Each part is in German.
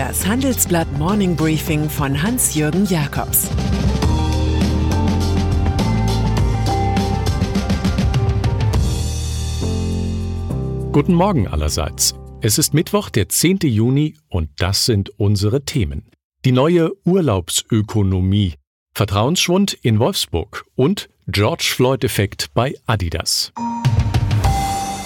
Das Handelsblatt Morning Briefing von Hans-Jürgen Jakobs Guten Morgen allerseits. Es ist Mittwoch, der 10. Juni und das sind unsere Themen. Die neue Urlaubsökonomie, Vertrauensschwund in Wolfsburg und George Floyd-Effekt bei Adidas.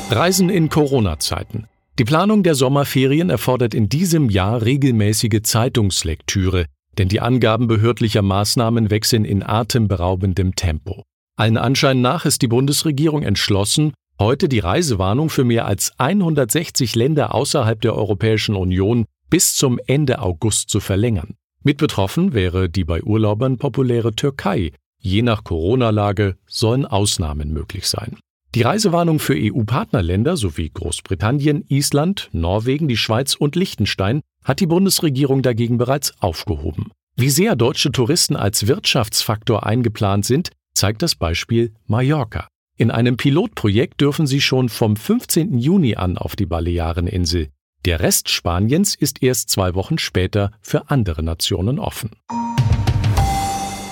Reisen in Corona-Zeiten. Die Planung der Sommerferien erfordert in diesem Jahr regelmäßige Zeitungslektüre, denn die Angaben behördlicher Maßnahmen wechseln in atemberaubendem Tempo. Allen Anschein nach ist die Bundesregierung entschlossen, heute die Reisewarnung für mehr als 160 Länder außerhalb der Europäischen Union bis zum Ende August zu verlängern. Mit betroffen wäre die bei Urlaubern populäre Türkei. Je nach Corona-Lage sollen Ausnahmen möglich sein. Die Reisewarnung für EU-Partnerländer sowie Großbritannien, Island, Norwegen, die Schweiz und Liechtenstein hat die Bundesregierung dagegen bereits aufgehoben. Wie sehr deutsche Touristen als Wirtschaftsfaktor eingeplant sind, zeigt das Beispiel Mallorca. In einem Pilotprojekt dürfen sie schon vom 15. Juni an auf die Baleareninsel. Der Rest Spaniens ist erst zwei Wochen später für andere Nationen offen.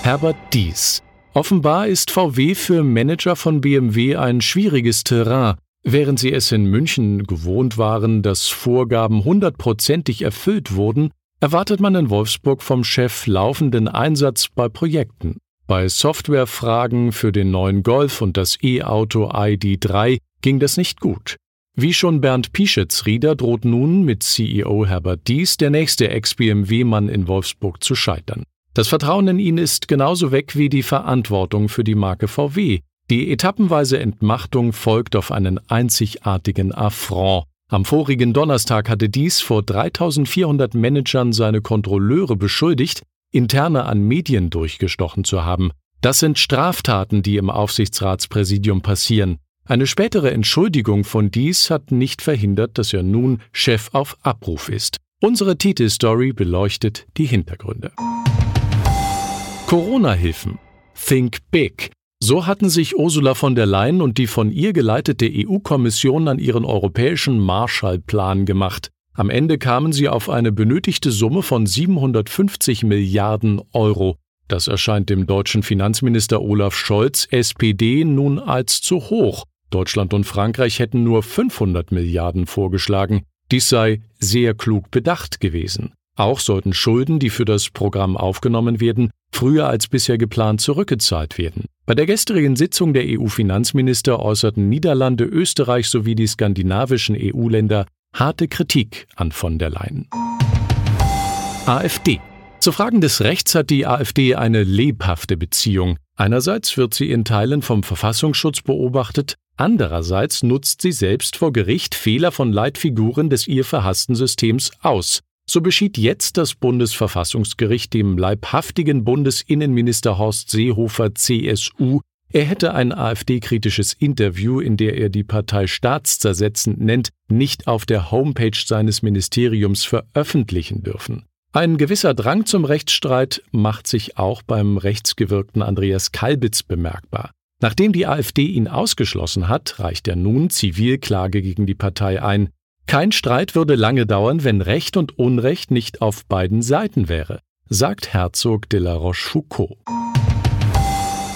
Herbert Dies Offenbar ist VW für Manager von BMW ein schwieriges Terrain. Während sie es in München gewohnt waren, dass Vorgaben hundertprozentig erfüllt wurden, erwartet man in Wolfsburg vom Chef laufenden Einsatz bei Projekten. Bei Softwarefragen für den neuen Golf und das E-Auto ID3 ging das nicht gut. Wie schon Bernd Pieschitz-Rieder droht nun mit CEO Herbert Dies der nächste Ex-BMW-Mann in Wolfsburg zu scheitern. Das Vertrauen in ihn ist genauso weg wie die Verantwortung für die Marke VW. Die etappenweise Entmachtung folgt auf einen einzigartigen Affront. Am vorigen Donnerstag hatte dies vor 3400 Managern seine Kontrolleure beschuldigt, interne an Medien durchgestochen zu haben. Das sind Straftaten, die im Aufsichtsratspräsidium passieren. Eine spätere Entschuldigung von dies hat nicht verhindert, dass er nun Chef auf Abruf ist. Unsere Titelstory beleuchtet die Hintergründe. Corona-Hilfen. Think Big. So hatten sich Ursula von der Leyen und die von ihr geleitete EU-Kommission an ihren europäischen Marshallplan gemacht. Am Ende kamen sie auf eine benötigte Summe von 750 Milliarden Euro. Das erscheint dem deutschen Finanzminister Olaf Scholz, SPD, nun als zu hoch. Deutschland und Frankreich hätten nur 500 Milliarden vorgeschlagen. Dies sei sehr klug bedacht gewesen. Auch sollten Schulden, die für das Programm aufgenommen werden, früher als bisher geplant zurückgezahlt werden. Bei der gestrigen Sitzung der EU-Finanzminister äußerten Niederlande, Österreich sowie die skandinavischen EU-Länder harte Kritik an von der Leyen. AfD. Zu Fragen des Rechts hat die AfD eine lebhafte Beziehung. Einerseits wird sie in Teilen vom Verfassungsschutz beobachtet, andererseits nutzt sie selbst vor Gericht Fehler von Leitfiguren des ihr verhassten Systems aus. So beschied jetzt das Bundesverfassungsgericht dem leibhaftigen Bundesinnenminister Horst Seehofer CSU, er hätte ein AfD-kritisches Interview, in der er die Partei staatszersetzend nennt, nicht auf der Homepage seines Ministeriums veröffentlichen dürfen. Ein gewisser Drang zum Rechtsstreit macht sich auch beim rechtsgewirkten Andreas Kalbitz bemerkbar. Nachdem die AfD ihn ausgeschlossen hat, reicht er nun Zivilklage gegen die Partei ein. Kein Streit würde lange dauern, wenn Recht und Unrecht nicht auf beiden Seiten wäre, sagt Herzog de la Rochefoucauld.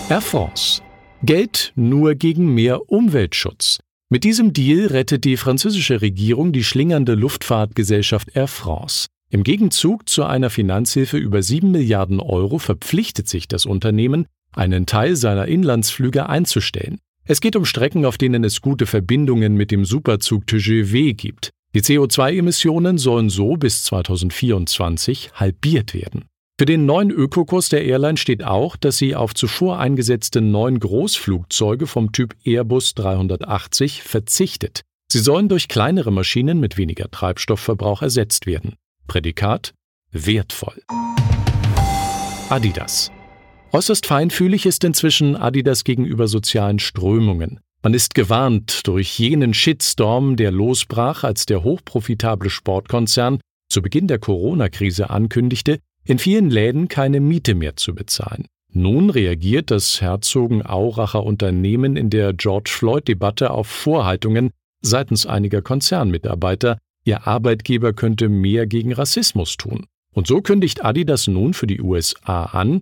Air France. Geld nur gegen mehr Umweltschutz. Mit diesem Deal rettet die französische Regierung die schlingernde Luftfahrtgesellschaft Air France. Im Gegenzug zu einer Finanzhilfe über 7 Milliarden Euro verpflichtet sich das Unternehmen, einen Teil seiner Inlandsflüge einzustellen. Es geht um Strecken, auf denen es gute Verbindungen mit dem Superzug TGV gibt. Die CO2-Emissionen sollen so bis 2024 halbiert werden. Für den neuen Ökokurs der Airline steht auch, dass sie auf zuvor eingesetzte neun Großflugzeuge vom Typ Airbus 380 verzichtet. Sie sollen durch kleinere Maschinen mit weniger Treibstoffverbrauch ersetzt werden. Prädikat wertvoll. Adidas Äußerst feinfühlig ist inzwischen Adidas gegenüber sozialen Strömungen. Man ist gewarnt durch jenen Shitstorm, der losbrach, als der hochprofitable Sportkonzern zu Beginn der Corona-Krise ankündigte, in vielen Läden keine Miete mehr zu bezahlen. Nun reagiert das Herzogenauracher Unternehmen in der George Floyd-Debatte auf Vorhaltungen seitens einiger Konzernmitarbeiter, ihr Arbeitgeber könnte mehr gegen Rassismus tun. Und so kündigt Adidas nun für die USA an,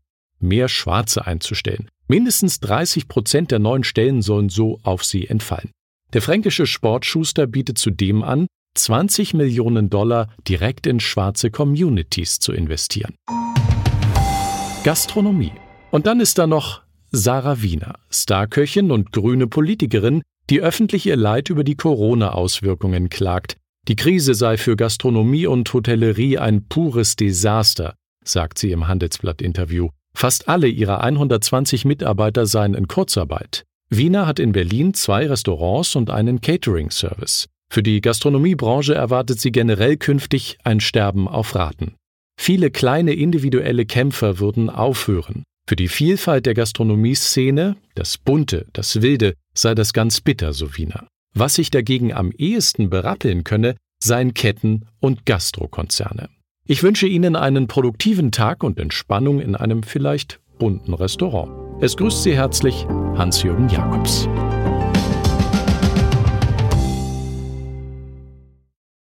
mehr Schwarze einzustellen. Mindestens 30 Prozent der neuen Stellen sollen so auf sie entfallen. Der fränkische Sportschuster bietet zudem an, 20 Millionen Dollar direkt in schwarze Communities zu investieren. Gastronomie. Und dann ist da noch Sarah Wiener, Starköchin und grüne Politikerin, die öffentlich ihr Leid über die Corona-Auswirkungen klagt. Die Krise sei für Gastronomie und Hotellerie ein pures Desaster, sagt sie im Handelsblatt-Interview. Fast alle ihrer 120 Mitarbeiter seien in Kurzarbeit. Wiener hat in Berlin zwei Restaurants und einen Catering-Service. Für die Gastronomiebranche erwartet sie generell künftig ein Sterben auf Raten. Viele kleine individuelle Kämpfer würden aufhören. Für die Vielfalt der Gastronomieszene, das Bunte, das Wilde, sei das ganz bitter, so Wiener. Was sich dagegen am ehesten berappeln könne, seien Ketten und Gastrokonzerne. Ich wünsche Ihnen einen produktiven Tag und Entspannung in einem vielleicht bunten Restaurant. Es grüßt Sie herzlich Hans-Jürgen Jakobs.